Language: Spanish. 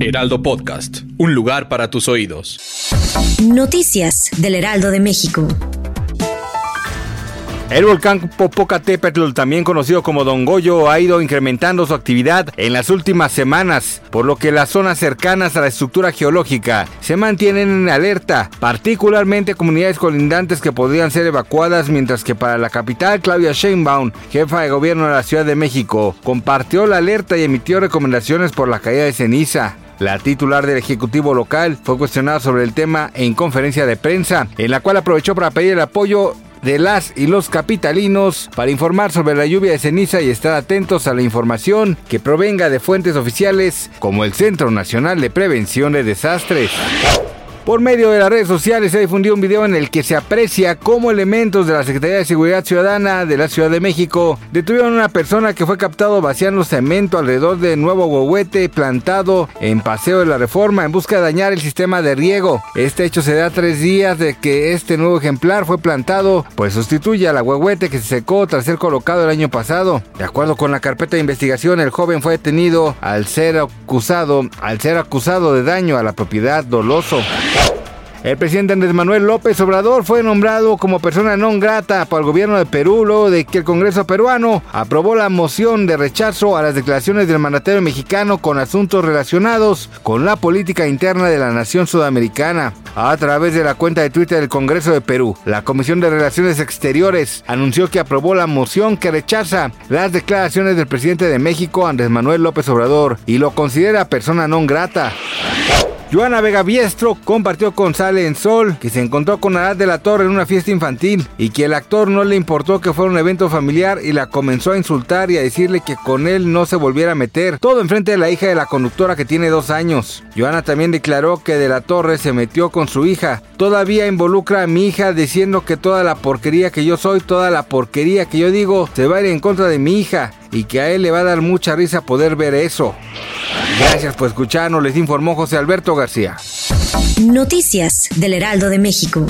Heraldo Podcast. Un lugar para tus oídos. Noticias del Heraldo de México. El volcán Popocatépetl, también conocido como Don Goyo, ha ido incrementando su actividad en las últimas semanas, por lo que las zonas cercanas a la estructura geológica se mantienen en alerta, particularmente comunidades colindantes que podrían ser evacuadas, mientras que para la capital, Claudia Sheinbaum, jefa de gobierno de la Ciudad de México, compartió la alerta y emitió recomendaciones por la caída de ceniza. La titular del Ejecutivo local fue cuestionada sobre el tema en conferencia de prensa, en la cual aprovechó para pedir el apoyo de las y los capitalinos para informar sobre la lluvia de ceniza y estar atentos a la información que provenga de fuentes oficiales como el Centro Nacional de Prevención de Desastres. Por medio de las redes sociales se difundió un video en el que se aprecia cómo elementos de la Secretaría de Seguridad Ciudadana de la Ciudad de México detuvieron a una persona que fue captado vaciando cemento alrededor de nuevo huehuete plantado en Paseo de la Reforma en busca de dañar el sistema de riego. Este hecho se da tres días de que este nuevo ejemplar fue plantado, pues sustituye a la huehuete que se secó tras ser colocado el año pasado. De acuerdo con la carpeta de investigación, el joven fue detenido al ser acusado, al ser acusado de daño a la propiedad doloso. El presidente Andrés Manuel López Obrador fue nombrado como persona non grata para el gobierno de Perú luego de que el Congreso peruano aprobó la moción de rechazo a las declaraciones del mandatario mexicano con asuntos relacionados con la política interna de la nación sudamericana. A través de la cuenta de Twitter del Congreso de Perú, la Comisión de Relaciones Exteriores anunció que aprobó la moción que rechaza las declaraciones del presidente de México, Andrés Manuel López Obrador, y lo considera persona non grata. Joana Vega Biestro compartió con Sale en Sol que se encontró con Arad de la Torre en una fiesta infantil y que el actor no le importó que fuera un evento familiar y la comenzó a insultar y a decirle que con él no se volviera a meter. Todo enfrente de la hija de la conductora que tiene dos años. Joana también declaró que de la Torre se metió con su hija. Todavía involucra a mi hija diciendo que toda la porquería que yo soy, toda la porquería que yo digo, se va a ir en contra de mi hija y que a él le va a dar mucha risa poder ver eso. Gracias por escucharnos, les informó José Alberto García. Noticias del Heraldo de México.